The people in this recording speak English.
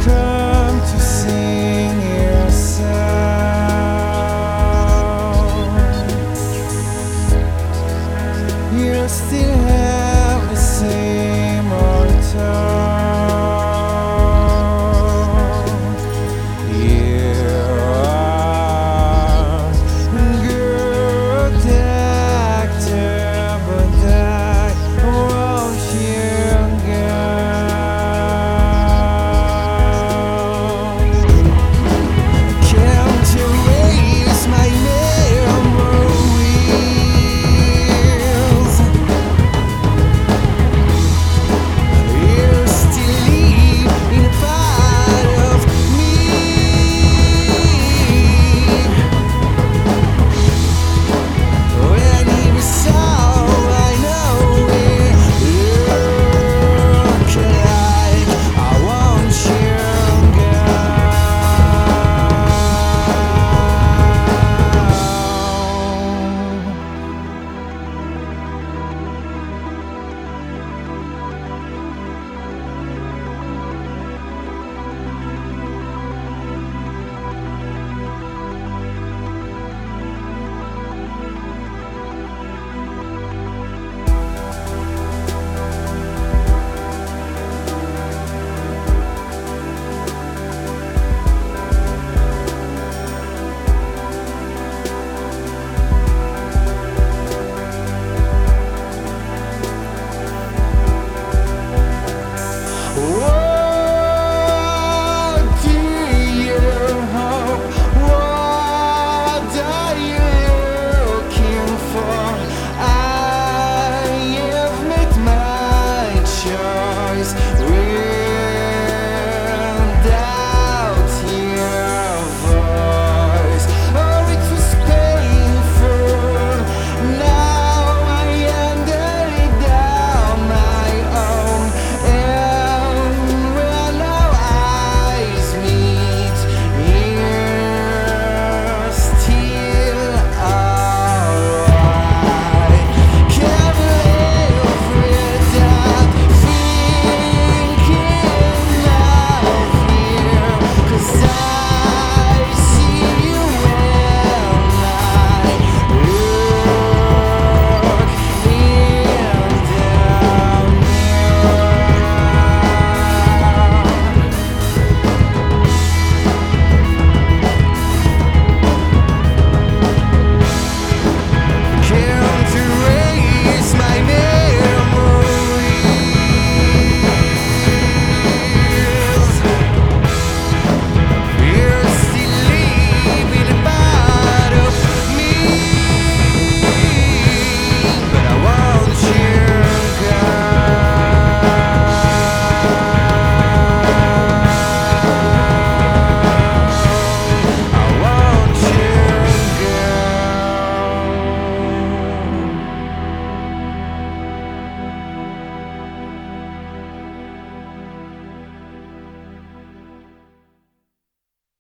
cry.